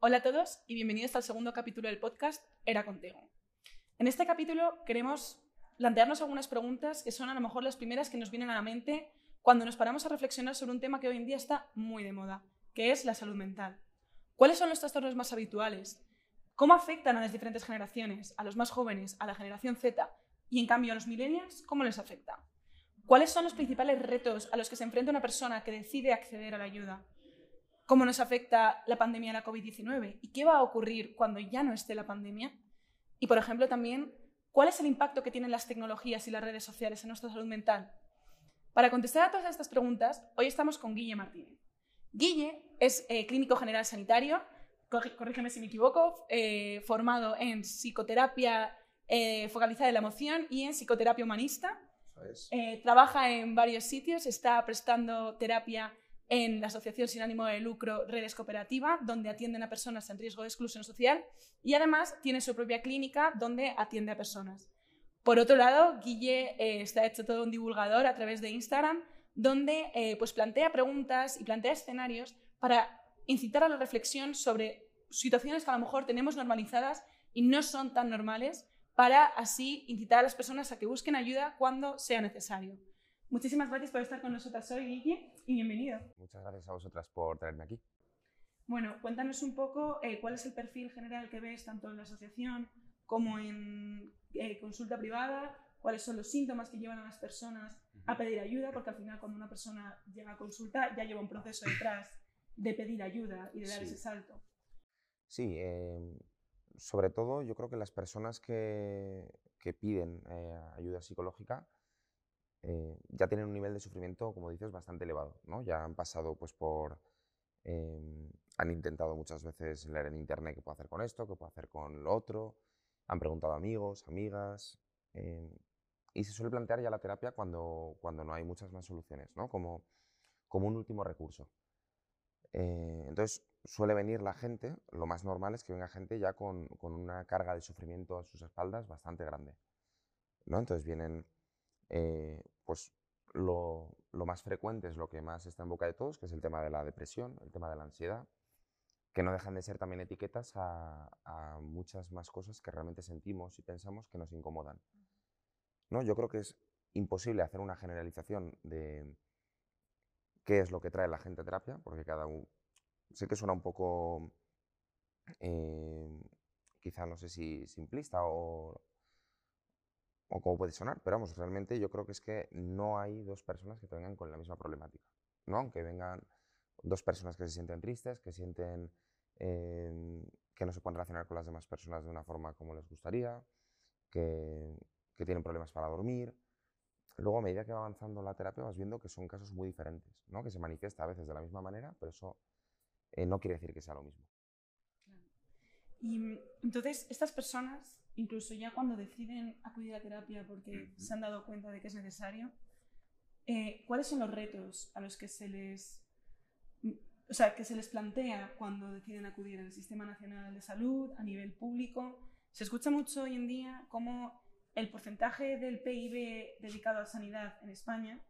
Hola a todos y bienvenidos al segundo capítulo del podcast Era Contigo. En este capítulo queremos plantearnos algunas preguntas que son a lo mejor las primeras que nos vienen a la mente cuando nos paramos a reflexionar sobre un tema que hoy en día está muy de moda, que es la salud mental. ¿Cuáles son los trastornos más habituales? ¿Cómo afectan a las diferentes generaciones, a los más jóvenes, a la generación Z y en cambio a los millennials? ¿Cómo les afecta? ¿Cuáles son los principales retos a los que se enfrenta una persona que decide acceder a la ayuda? Cómo nos afecta la pandemia de la COVID-19 y qué va a ocurrir cuando ya no esté la pandemia. Y, por ejemplo, también, ¿cuál es el impacto que tienen las tecnologías y las redes sociales en nuestra salud mental? Para contestar a todas estas preguntas, hoy estamos con Guille Martínez. Guille es eh, clínico general sanitario, corrígeme si me equivoco, eh, formado en psicoterapia eh, focalizada en la emoción y en psicoterapia humanista. trabaja en varios sitios, está prestando terapia en la Asociación Sin Ánimo de Lucro Redes Cooperativa, donde atienden a personas en riesgo de exclusión social y además tiene su propia clínica donde atiende a personas. Por otro lado, Guille eh, está hecho todo un divulgador a través de Instagram, donde eh, pues plantea preguntas y plantea escenarios para incitar a la reflexión sobre situaciones que a lo mejor tenemos normalizadas y no son tan normales, para así incitar a las personas a que busquen ayuda cuando sea necesario. Muchísimas gracias por estar con nosotras hoy, Guille, y bienvenido. Muchas gracias a vosotras por traerme aquí. Bueno, cuéntanos un poco eh, cuál es el perfil general que ves tanto en la asociación como en eh, consulta privada, cuáles son los síntomas que llevan a las personas a pedir ayuda, porque al final cuando una persona llega a consulta ya lleva un proceso detrás de pedir ayuda y de dar ese salto. Sí, em, sobre todo yo creo que las personas que, que piden eh, ayuda psicológica eh, ya tienen un nivel de sufrimiento, como dices, bastante elevado. ¿no? Ya han pasado pues, por... Em, han intentado muchas veces leer en internet qué puedo hacer con esto, qué puedo hacer con lo otro. Han preguntado a amigos, amigas. Em, y se suele plantear ya la terapia cuando, cuando no hay muchas más soluciones, ¿no? como, como un último recurso. Eh, entonces suele venir la gente, lo más normal es que venga gente ya con, con una carga de sufrimiento a sus espaldas bastante grande. ¿no? Entonces vienen eh, pues lo, más frecuente es lo que más está en boca de todos, que es el tema de la depresión, el tema de la ansiedad, que no dejan de ser también etiquetas a, muchas más cosas que realmente sentimos y pensamos que nos incomodan. ¿No? Yo creo que es imposible hacer una generalización de qué es lo que trae la gente a terapia, porque cada uno... Sé que suena un poco, eh, quizá no sé si simplista o o cómo puede sonar, pero vamos, realmente yo creo que es que no hay dos personas que vengan con la misma problemática, ¿no? Aunque vengan dos personas que se sienten tristes, que sienten em, que no se pueden relacionar con las demás personas de una forma como les gustaría, que, tienen problemas para dormir. Luego, a medida que va avanzando la terapia, vas viendo que son casos muy diferentes, ¿no? que se manifiesta a veces de la misma manera, pero eso eh, no quiere decir que sea lo mismo. Y entonces, estas personas incluso ya cuando deciden acudir a terapia porque se han dado cuenta de que es necesario, eh, ¿cuáles son los retos a los que se les, o sea, que se les plantea cuando deciden acudir al Sistema Nacional de Salud a nivel público? Se escucha mucho hoy en día cómo el porcentaje del PIB dedicado a sanidad en España,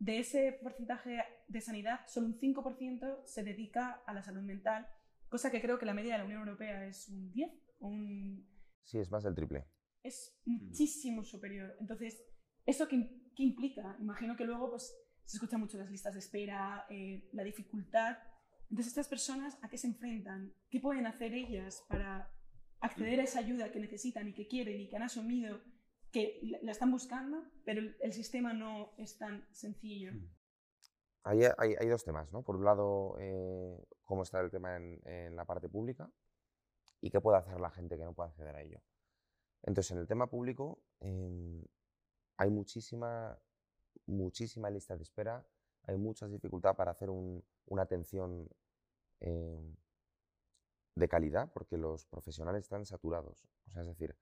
de ese porcentaje de sanidad, solo un 5% se dedica a la salud mental, cosa que creo que la media de la Unión Europea es un 10 un Sí, es más del triple. Es muchísimo superior. Entonces, ¿eso qué, qué, implica? Imagino que luego pues, se escuchan mucho las listas de espera, eh, la dificultad. Entonces, estas personas, ¿a qué se enfrentan? ¿Qué pueden hacer ellas para acceder a esa ayuda que necesitan y que quieren y que han asumido que la están buscando, pero el, sistema no es tan sencillo? Hay, hay, hay, dos temas, ¿no? Por un lado, eh, cómo está el tema en, en la parte pública y qué puede hacer la gente que no puede acceder a ello. Entonces, en el tema público em, hay muchísima, muchísima lista de espera, hay mucha dificultad para hacer una atención em, de calidad porque los profesionales están saturados. O sea, es decir,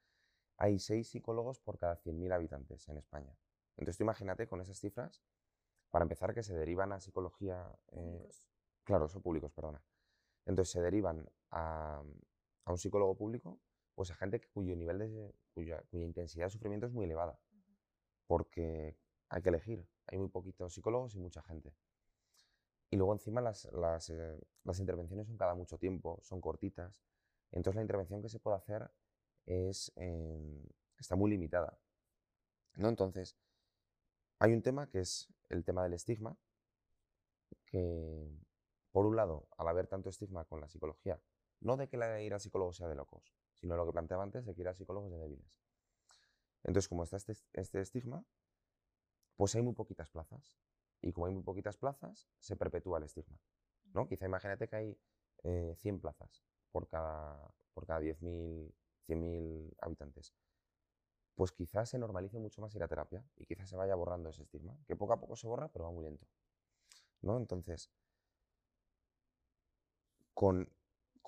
hay seis psicólogos por cada 100.000 habitantes en España. Entonces, tú imagínate con esas cifras, para empezar, que se derivan a psicología... Eh, claro, son públicos, perdona. Entonces, se derivan a, a un psicólogo público, pues a gente cuyo nivel de, cuya, intensidad de sufrimiento es muy elevada. Porque hay que elegir. Hay muy poquitos psicólogos y mucha gente. Y luego encima las, las, eh, las intervenciones son cada mucho tiempo, son cortitas. Entonces la intervención que se puede hacer es, em, está muy limitada. ¿no? Entonces, hay un tema que es el tema del estigma, que por un lado, al haber tanto estigma con la psicología, no de que la ir al psicólogo sea de locos, sino lo que planteaba antes de que ir al psicólogo es de débiles. Entonces, como está este, este estigma, pues hay muy poquitas plazas. Y como hay muy poquitas plazas, se perpetúa el estigma. ¿no? Quizá imagínate que hay 100 eh, plazas por cada, por cada 10.000, 100.000 habitantes. Pues quizás se normalice mucho más ir a terapia y quizás se vaya borrando ese estigma, que poco a poco se borra, pero va muy lento. ¿no? Entonces, con,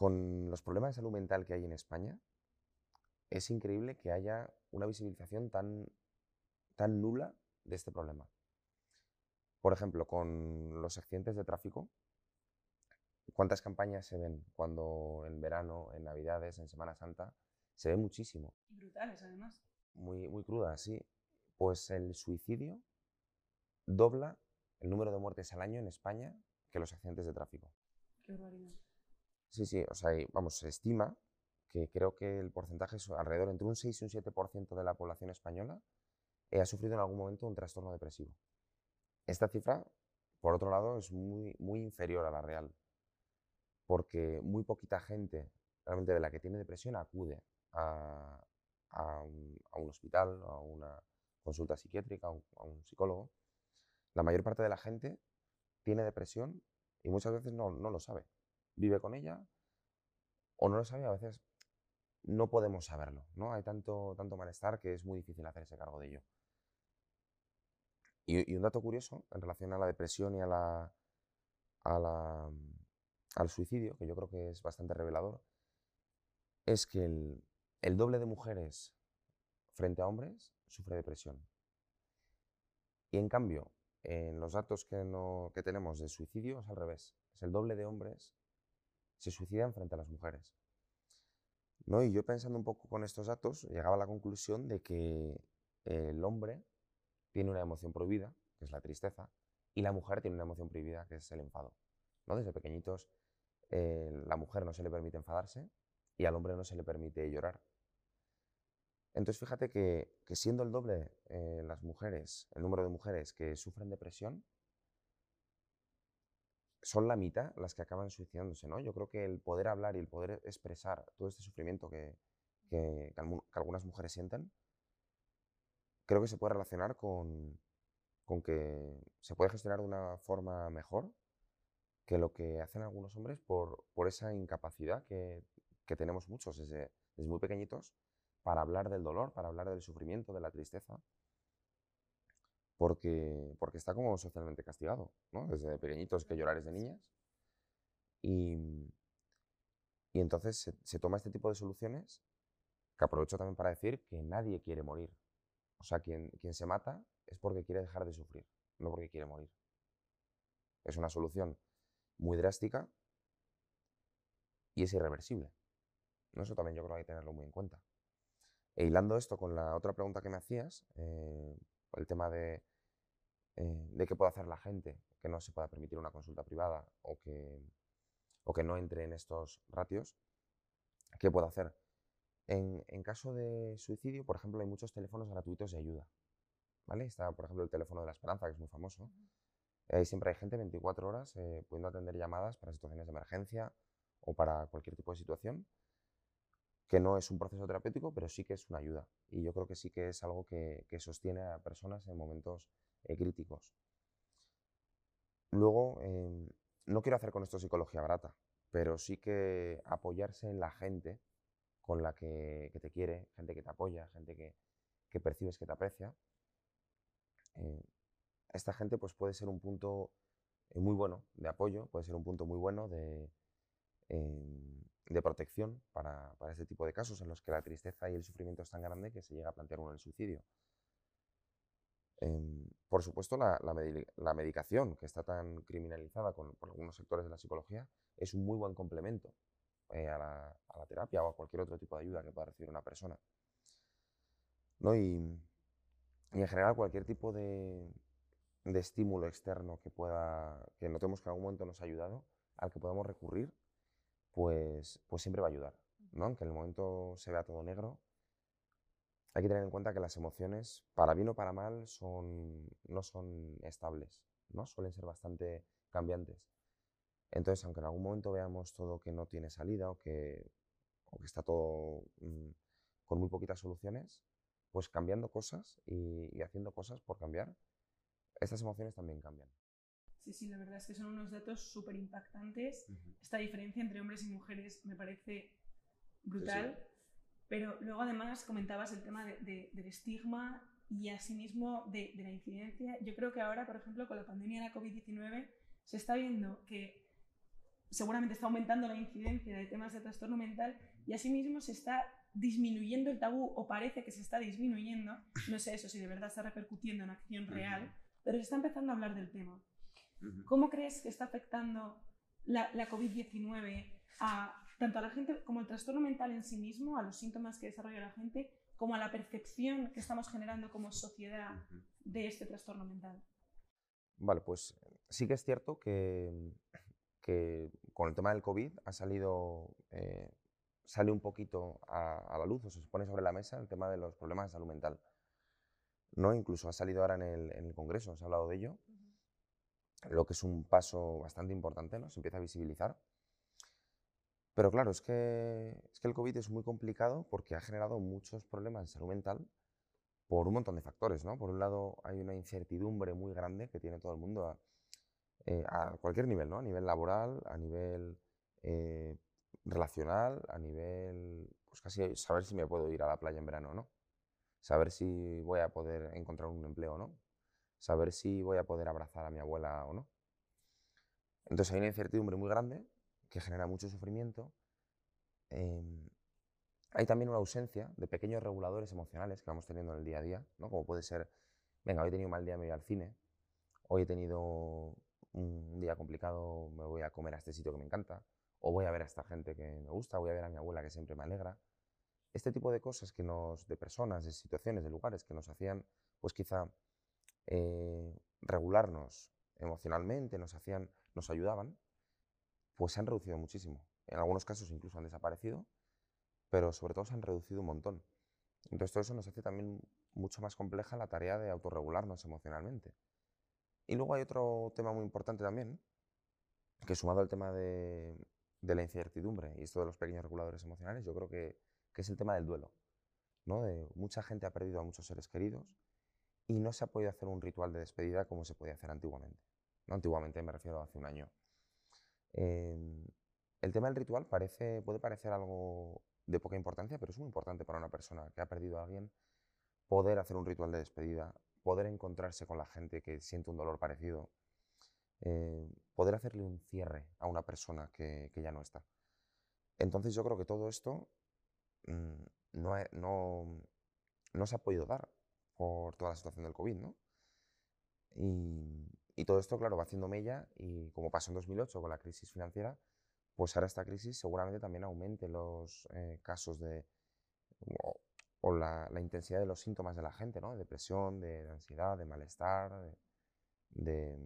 con los problemas de salud mental que hay en España, es increíble que haya una visibilización tan, tan nula de este problema. Por ejemplo, con los accidentes de tráfico, ¿cuántas campañas se ven cuando en verano, en Navidades, en Semana Santa? Se ve muchísimo. Y brutales, además. Muy, muy crudas, sí. Pues el suicidio dobla el número de muertes al año en España que los accidentes de tráfico. Qué barbaridad. Sí, sí, o sea, vamos, se estima que creo que el porcentaje es alrededor entre un 6 y un 7% de la población española ha sufrido en algún momento un trastorno depresivo. Esta cifra, por otro lado, es muy, muy inferior a la real, porque muy poquita gente realmente de la que tiene depresión acude a, un, hospital, a una consulta psiquiátrica, a un, psicólogo. La mayor parte de la gente tiene depresión y muchas veces no, no lo sabe. Vive con ella o no lo sabe, a veces no podemos saberlo. ¿no? Hay tanto, tanto malestar que es muy difícil hacerse cargo de ello. Y, un dato curioso en relación a la depresión y a la, al suicidio, que yo creo que es bastante revelador, es que el, doble de mujeres frente a hombres sufre depresión. Y en cambio, en los datos que, no, que tenemos de suicidio es al revés. Es el doble de hombres se suicidan frente a las mujeres. ¿No? Y yo pensando un poco con estos datos, llegaba a la conclusión de que el hombre tiene una emoción prohibida, que es la tristeza, y la mujer tiene una emoción prohibida, que es el enfado. ¿no? Desde pequeñitos, eh, la mujer no se le permite enfadarse y al hombre no se le permite llorar. Entonces fíjate que, siendo el doble eh, las mujeres, el número de mujeres que sufren depresión, son la mitad las que acaban suicidándose, ¿no? Yo creo que el poder hablar y el poder expresar todo este sufrimiento que, que algunas mujeres sienten creo que se puede relacionar con, que se puede gestionar de una forma mejor que lo que hacen algunos hombres por, esa incapacidad que, tenemos muchos desde, muy pequeñitos para hablar del dolor, para hablar del sufrimiento, de la tristeza, porque, porque está como socialmente castigado, ¿no? Desde pequeñitos que llorar es de niñas. Y, y entonces se, se toma este tipo de soluciones que aprovecho también para decir que nadie quiere morir. O sea, quien, se mata es porque quiere dejar de sufrir, no porque quiere morir. Es una solución muy drástica y es irreversible. Eso también yo creo que hay que tenerlo muy en cuenta. E hilando esto con la otra pregunta que me hacías, eh, el tema de, eh, de qué puede hacer la gente que no se pueda permitir una consulta privada o que, o que no entre en estos ratios, ¿qué puede hacer? En, caso de suicidio, por ejemplo, hay muchos teléfonos gratuitos de ayuda. ¿vale? Está, por ejemplo, el teléfono de la esperanza, que es muy famoso. Eh, siempre hay gente 24 horas eh, pudiendo atender llamadas para situaciones de emergencia o para cualquier tipo de situación, que no es un proceso terapéutico, pero sí que es una ayuda. Y yo creo que sí que es algo que, sostiene a personas en momentos eh, críticos. Luego, em, no quiero hacer con esto psicología barata, pero sí que apoyarse en la gente con la que, te quiere, gente que te apoya, gente que, percibes que te aprecia. Eh, esta gente pues, puede ser un punto eh, muy bueno de apoyo, puede ser un punto muy bueno de, em, protección para, para, este tipo de casos en los que la tristeza y el sufrimiento es tan grande que se llega a plantear uno el suicidio. Em, por supuesto, la, la, medicación, que está tan criminalizada con, por algunos sectores de la psicología, es un muy buen complemento eh, a, la, terapia o a cualquier otro tipo de ayuda que pueda recibir una persona. ¿no? Y, en general cualquier tipo de, de estímulo externo que pueda, que notemos que en algún momento nos ha ayudado, al que podamos recurrir, pues, pues siempre va a ayudar. ¿no? Aunque en el momento se vea todo negro, hay que tener en cuenta que las emociones, para bien o para mal, son, no son estables, ¿no? suelen ser bastante cambiantes. Entonces, aunque en algún momento veamos todo que no tiene salida o que, que está todo mm, con muy poquitas soluciones, pues cambiando cosas y, haciendo cosas por cambiar, estas emociones también cambian. Sí, sí, la verdad es que son unos datos súper impactantes. Esta diferencia entre hombres y mujeres me parece brutal. Pero luego además comentabas el tema del estigma y asimismo de, de la incidencia. Yo creo que ahora, por ejemplo, con la pandemia de la COVID-19, se está viendo que seguramente está aumentando la incidencia de temas de trastorno mental y asimismo se está disminuyendo el tabú o parece que se está disminuyendo. No sé eso si de verdad está repercutiendo en acción real, pero se está empezando a hablar del tema. ¿Cómo crees que está afectando la, la COVID-19 a tanto a la gente como al trastorno mental en sí mismo, a los síntomas que desarrolla la gente, como a la percepción que estamos generando como sociedad de este trastorno mental. Vale, pues sí que es cierto que, que con el tema del COVID ha salido, eh, sale un poquito a, la luz o se pone sobre la mesa el tema de los problemas de salud mental. ¿no? Incluso ha salido ahora en el, en el Congreso, se ha hablado de ello, lo que es un paso bastante importante, ¿no? se empieza a visibilizar. Pero claro, es que, es que el COVID es muy complicado porque ha generado muchos problemas de salud mental por un montón de factores. ¿no? Por un lado, hay una incertidumbre muy grande que tiene todo el mundo a, eh, cualquier nivel, ¿no? a nivel laboral, a nivel eh, relacional, a nivel, pues casi saber si me puedo ir a la playa en verano o no, saber si voy a poder encontrar un empleo o no, saber si voy a poder abrazar a mi abuela o no. Entonces hay una incertidumbre muy grande que genera mucho sufrimiento. Em, hay también una ausencia de pequeños reguladores emocionales que vamos teniendo en el día a día, ¿no? como puede ser, venga, hoy he tenido un mal día, me voy al cine, hoy he tenido un día complicado, me voy a comer a este sitio que me encanta, o voy a ver a esta gente que me gusta, voy a ver a mi abuela que siempre me alegra. Este tipo de cosas que nos, de personas, de situaciones, de lugares que nos hacían, pues quizá eh, regularnos emocionalmente, nos hacían, nos ayudaban, pues se han reducido muchísimo. En algunos casos incluso han desaparecido, pero sobre todo se han reducido un montón. Entonces todo eso nos hace también mucho más compleja la tarea de autorregularnos emocionalmente. Y luego hay otro tema muy importante también, que sumado al tema de, la incertidumbre y esto de los pequeños reguladores emocionales, yo creo que, es el tema del duelo. ¿no? Mucha gente ha perdido a muchos seres queridos y no se ha podido hacer un ritual de despedida como se podía hacer antiguamente. ¿no? Antiguamente me refiero a hace un año. Em, el tema del ritual parece, puede parecer algo de poca importancia, pero es muy importante para una persona que ha perdido a alguien poder hacer un ritual de despedida, poder encontrarse con la gente que siente un dolor parecido, eh, poder hacerle un cierre a una persona que, ya no está. Entonces yo creo que todo esto mm, no, no, no, se ha podido dar por toda la situación del COVID, ¿no? Y, y todo esto, claro, va haciendo mella y como pasó en 2008 con la crisis financiera, pues ahora esta crisis seguramente también aumente los eh, casos de o, la, intensidad de los síntomas de la gente, ¿no? De depresión, de, ansiedad, de malestar, de,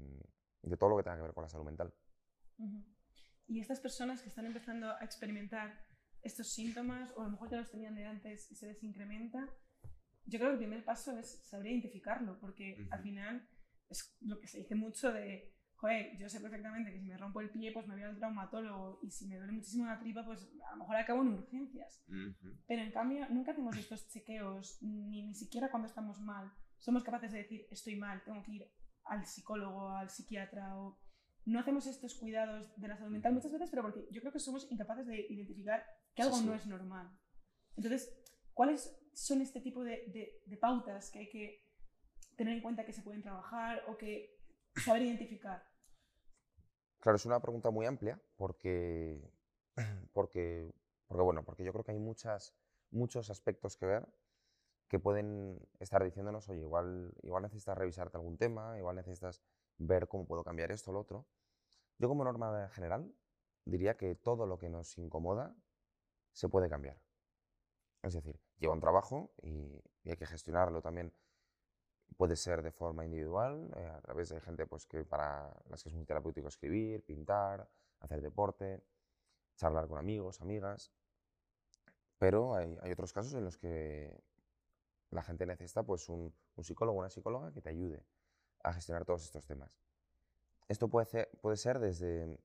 de, todo lo que tenga que ver con la salud mental. Y estas personas que están empezando a experimentar estos síntomas, o a lo mejor ya los tenían de antes y se les incrementa, yo creo que el primer paso es saber identificarlo, porque al final es lo que se dice mucho de, joder, yo sé perfectamente que si me rompo el pie, pues me voy al traumatólogo y si me duele muchísimo la tripa, pues a lo mejor acabo en urgencias. Pero en cambio, nunca hacemos estos chequeos, ni, ni siquiera cuando estamos mal. Somos capaces de decir, estoy mal, tengo que ir al psicólogo, al psiquiatra o... No hacemos estos cuidados de la salud mental muchas veces, pero porque yo creo que somos incapaces de identificar que algo no es normal. Entonces, ¿cuáles son este tipo de, de, de pautas que hay que tener en cuenta que se pueden trabajar o que saber identificar? Claro, es una pregunta muy amplia porque, porque, porque, bueno, porque yo creo que hay muchas, muchos aspectos que ver que pueden estar diciéndonos, oye, igual, igual necesitas revisarte algún tema, igual necesitas ver cómo puedo cambiar esto o lo otro. Yo como norma general diría que todo lo que nos incomoda se puede cambiar. Es decir, lleva un trabajo y hay que gestionarlo también puede ser de forma individual, eh, a través de gente pues, que para las que es muy terapéutico escribir, pintar, hacer deporte, charlar con amigos, amigas. Pero hay, hay otros casos en los que la gente necesita pues, un, un psicólogo o una psicóloga que te ayude a gestionar todos estos temas. Esto puede ser, puede ser desde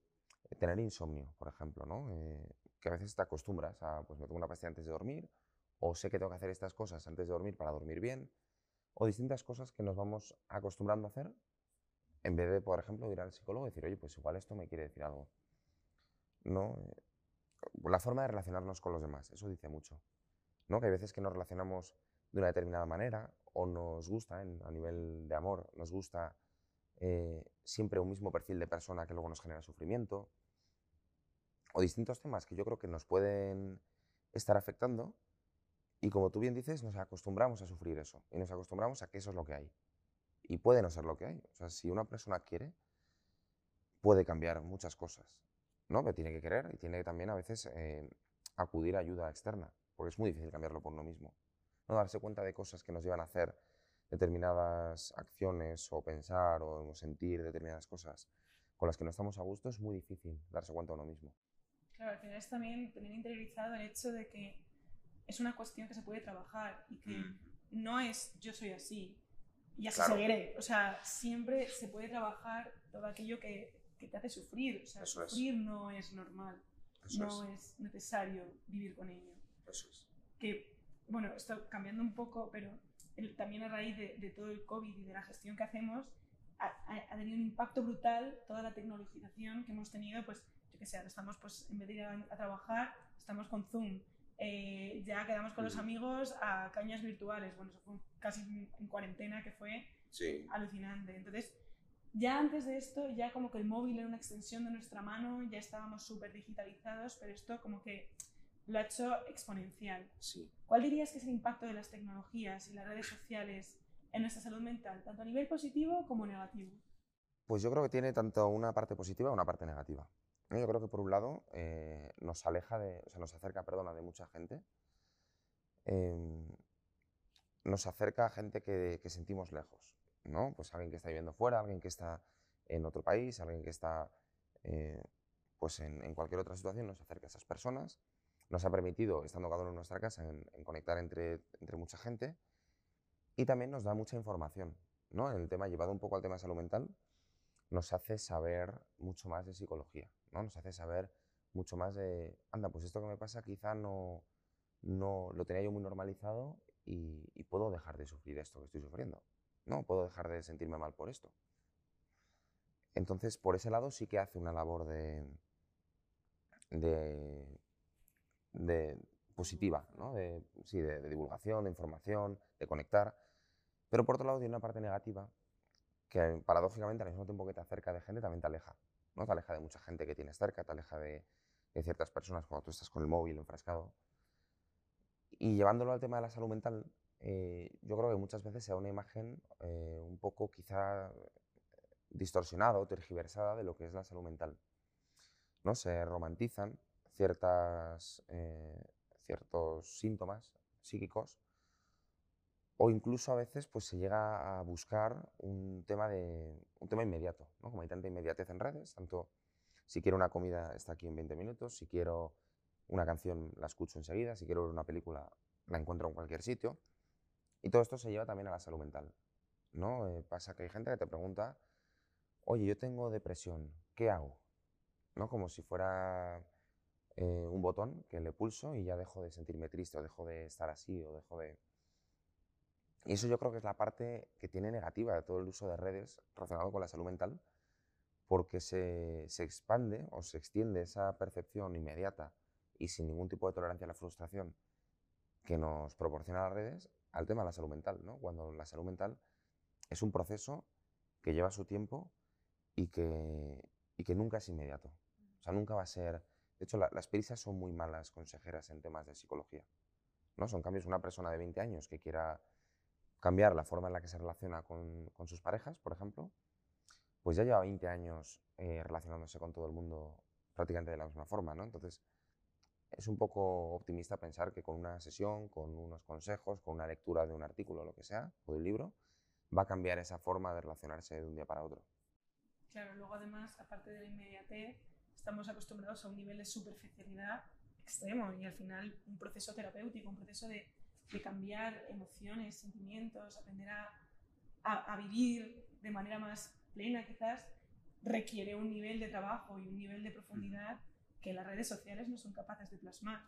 tener insomnio, por ejemplo, ¿no? Eh, que a veces te acostumbras a, pues me tomo una pastilla antes de dormir, o sé que tengo que hacer estas cosas antes de dormir para dormir bien, o distintas cosas que nos vamos acostumbrando a hacer en vez de, por ejemplo, ir al psicólogo y decir, oye, pues igual esto me quiere decir algo. ¿No? Eh, la forma de relacionarnos con los demás, eso dice mucho. ¿no? Que hay veces que nos relacionamos de una determinada manera o nos gusta, a nivel de amor, nos gusta eh, siempre un mismo perfil de persona que luego nos genera sufrimiento, o distintos temas que yo creo que nos pueden estar afectando y como tú bien dices, nos acostumbramos a sufrir eso y nos acostumbramos a que eso es lo que hay. Y puede no ser lo que hay. O sea, si una persona quiere, puede cambiar muchas cosas, ¿no? Pero tiene que querer y tiene que también a veces eh, acudir a ayuda externa, porque es muy difícil cambiarlo por uno mismo. No darse cuenta de cosas que nos llevan a hacer determinadas acciones o pensar o sentir determinadas cosas con las que no estamos a gusto es muy difícil darse cuenta uno mismo. Claro, al final es también tener interiorizado el hecho de que es una cuestión que se puede trabajar y que mm. no es yo soy así y así seguiré. O sea, siempre se puede trabajar todo aquello que, que te hace sufrir. O sea, sufrir no es normal. no es. necesario vivir con ello. Eso es. Que, bueno, esto cambiando un poco, pero también a raíz de, todo el COVID y de la gestión que hacemos, ha, tenido un impacto brutal toda la tecnologización que hemos tenido, pues, yo que sé, estamos, pues, en vez de ir a, trabajar, estamos con Zoom, eh, ya quedamos con los amigos a cañas virtuales, bueno, eso fue casi en cuarentena, que fue alucinante. Entonces, ya antes de esto, ya como que el móvil era una extensión de nuestra mano, ya estábamos súper digitalizados, pero esto como que lo ha hecho exponencial. Sí. ¿Cuál dirías que es el impacto de las tecnologías y las redes sociales en nuestra salud mental, tanto a nivel positivo como negativo? Pues yo creo que tiene tanto una parte positiva como una parte negativa. Yo creo que por un lado eh, nos aleja de, o sea, nos acerca, perdona, de mucha gente. Em, nos acerca a gente que, sentimos lejos, ¿no? Pues alguien que está viviendo fuera, alguien que está en otro país, alguien que está eh, pues en, cualquier otra situación, nos acerca a esas personas nos ha permitido, estando cada uno en nuestra casa, en, conectar entre, entre, mucha gente y también nos da mucha información. ¿no? En el tema, llevado un poco al tema de salud mental, nos hace saber mucho más de psicología, ¿no? nos hace saber mucho más de, anda, pues esto que me pasa quizá no, no lo tenía yo muy normalizado y, puedo dejar de sufrir esto que estoy sufriendo. No, puedo dejar de sentirme mal por esto. Entonces, por ese lado sí que hace una labor de, de de positiva, ¿no? de, sí, de, divulgación, de información, de conectar. Pero por otro lado tiene una parte negativa que paradójicamente al mismo tiempo que te acerca de gente también te aleja. ¿No? Te aleja de mucha gente que tienes cerca, te aleja de, ciertas personas cuando tú estás con el móvil enfrascado. Y llevándolo al tema de la salud mental, eh, yo creo que muchas veces se da una imagen eh, un poco quizá distorsionada o tergiversada de lo que es la salud mental. ¿no? Se romantizan ciertas, eh, ciertos síntomas psíquicos o incluso a veces pues, se llega a buscar un tema, de, un tema inmediato, ¿no? como hay tanta inmediatez en redes, tanto si quiero una comida está aquí en 20 minutos, si quiero una canción la escucho enseguida, si quiero ver una película la encuentro en cualquier sitio. Y todo esto se lleva también a la salud mental. ¿no? Eh, pasa que hay gente que te pregunta, oye, yo tengo depresión, ¿qué hago? ¿No? Como si fuera eh, un botón que le pulso y ya dejo de sentirme triste o dejo de estar así o dejo de... Y eso yo creo que es la parte que tiene negativa de todo el uso de redes relacionado con la salud mental, porque se, se expande o se extiende esa percepción inmediata y sin ningún tipo de tolerancia a la frustración que nos proporciona las redes al tema de la salud mental, ¿no? Cuando la salud mental es un proceso que lleva su tiempo y que, y que nunca es inmediato. O sea, nunca va a ser de hecho, las prisas son muy malas consejeras en temas de psicología. ¿no? Son cambios una persona de 20 años que quiera cambiar la forma en la que se relaciona con, sus parejas, por ejemplo, pues ya lleva 20 años eh, relacionándose con todo el mundo prácticamente de la misma forma. ¿no? Entonces, es un poco optimista pensar que con una sesión, con unos consejos, con una lectura de un artículo lo que sea, o de un libro, va a cambiar esa forma de relacionarse de un día para otro. Claro, luego además, aparte de la inmediatez, estamos acostumbrados a un nivel de superficialidad extremo y al final un proceso terapéutico, un proceso de, de cambiar emociones, sentimientos, aprender a, a, vivir de manera más plena quizás, requiere un nivel de trabajo y un nivel de profundidad que las redes sociales no son capaces de plasmar.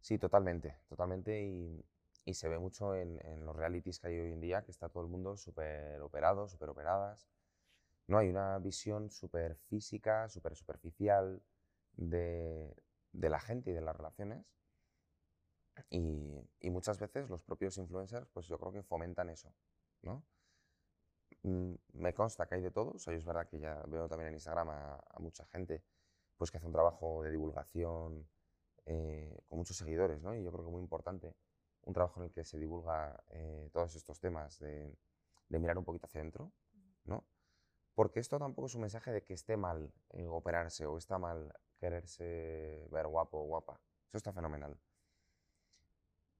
Sí, totalmente, totalmente y, y se ve mucho en, en, los realities que hay hoy en día, que está todo el mundo súper operado, súper operadas. No hay una visión súper física, súper superficial de, de, la gente y de las relaciones. Y, y, muchas veces los propios influencers, pues yo creo que fomentan eso, ¿no? Mm, me consta que hay de todo, o sea, es verdad que ya veo también en Instagram a, mucha gente pues que hace un trabajo de divulgación eh, con muchos seguidores, ¿no? Y yo creo que muy importante, un trabajo en el que se divulga eh, todos estos temas de, de, mirar un poquito hacia adentro, ¿no? Porque esto tampoco es un mensaje de que esté mal eh, operarse o está mal quererse ver guapo o guapa. Eso está fenomenal.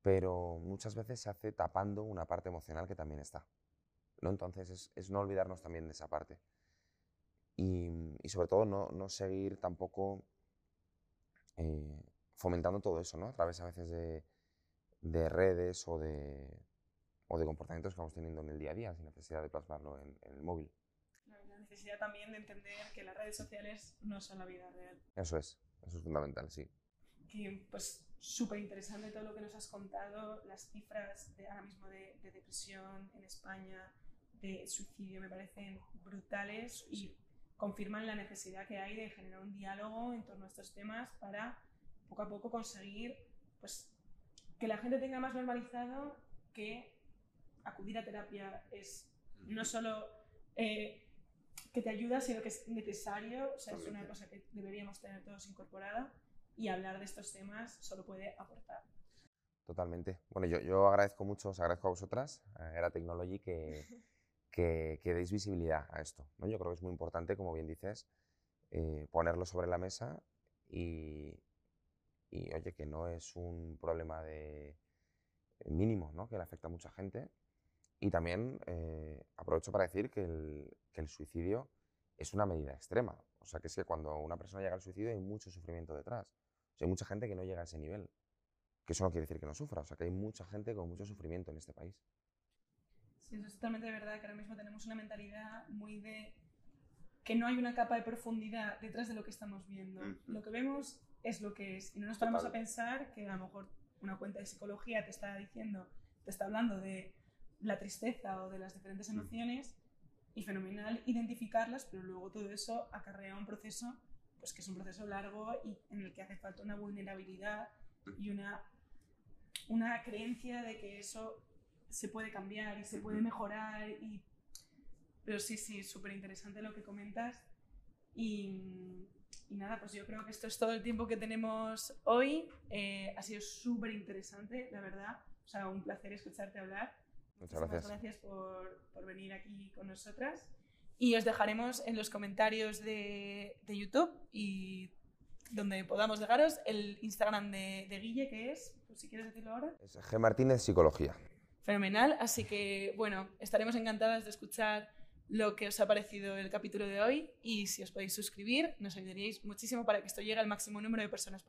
Pero muchas veces se hace tapando una parte emocional que también está. ¿no? Entonces es, es no olvidarnos también de esa parte. Y, y sobre todo no, no seguir tampoco eh, fomentando todo eso, ¿no? A través a veces de, de redes o de, o de, comportamientos que vamos teniendo en el día a día, sin necesidad de plasmarlo en, en el móvil. La necesidad también de entender que las redes sociales no son la vida real. Eso es, eso es fundamental, sí. Que, pues, súper interesante todo lo que nos has contado, las cifras de ahora mismo de, de depresión en España, de suicidio, me parecen brutales y confirman la necesidad que hay de generar un diálogo en torno a estos temas para poco a poco conseguir pues, que la gente tenga más normalizado que acudir a terapia es no solo eh, que te ayuda, sino que es necesario, o sea, es una cosa que deberíamos tener todos incorporada y hablar de estos temas solo puede aportar. Totalmente. Bueno, yo, yo agradezco mucho, os agradezco a vosotras, a Era Technology, que, que, que, deis visibilidad a esto. ¿no? Yo creo que es muy importante, como bien dices, eh, ponerlo sobre la mesa y, y, oye, que no es un problema de mínimo, ¿no? que le afecta a mucha gente. Y también eh, aprovecho para decir que el, que el, suicidio es una medida extrema. O sea, que es que cuando una persona llega al suicidio hay mucho sufrimiento detrás. O sea, hay mucha gente que no llega a ese nivel. Que eso no quiere decir que no sufra. O sea, que hay mucha gente con mucho sufrimiento en este país. Sí, eso es totalmente verdad, que ahora mismo tenemos una mentalidad muy de que no hay una capa de profundidad detrás de lo que estamos viendo. Mm -hmm. Lo que vemos es lo que es. Y no nos paramos Total. a pensar que a lo mejor una cuenta de psicología te está diciendo, te está hablando de la tristeza o de las diferentes emociones mm. y fenomenal identificarlas, pero luego todo eso acarrea un proceso pues que es un proceso largo y en el que hace falta una vulnerabilidad y una, una creencia de que eso se puede cambiar y se puede mejorar. Y... Pero sí, sí, súper interesante lo que comentas. Y, y, nada, pues yo creo que esto es todo el tiempo que tenemos hoy. Eh, ha sido súper interesante, la verdad. O sea, un placer escucharte hablar. Muchas gracias. gracias por, por, venir aquí con nosotras. Y os dejaremos en los comentarios de, de YouTube y donde podamos dejaros el Instagram de, de Guille, que es, pues si quieres decirlo ahora. Es G. Martínez Psicología. Fenomenal, así que bueno, estaremos encantadas de escuchar lo que os ha parecido el capítulo de hoy y si os podéis suscribir nos ayudaríais muchísimo para que esto llegue al máximo número de personas.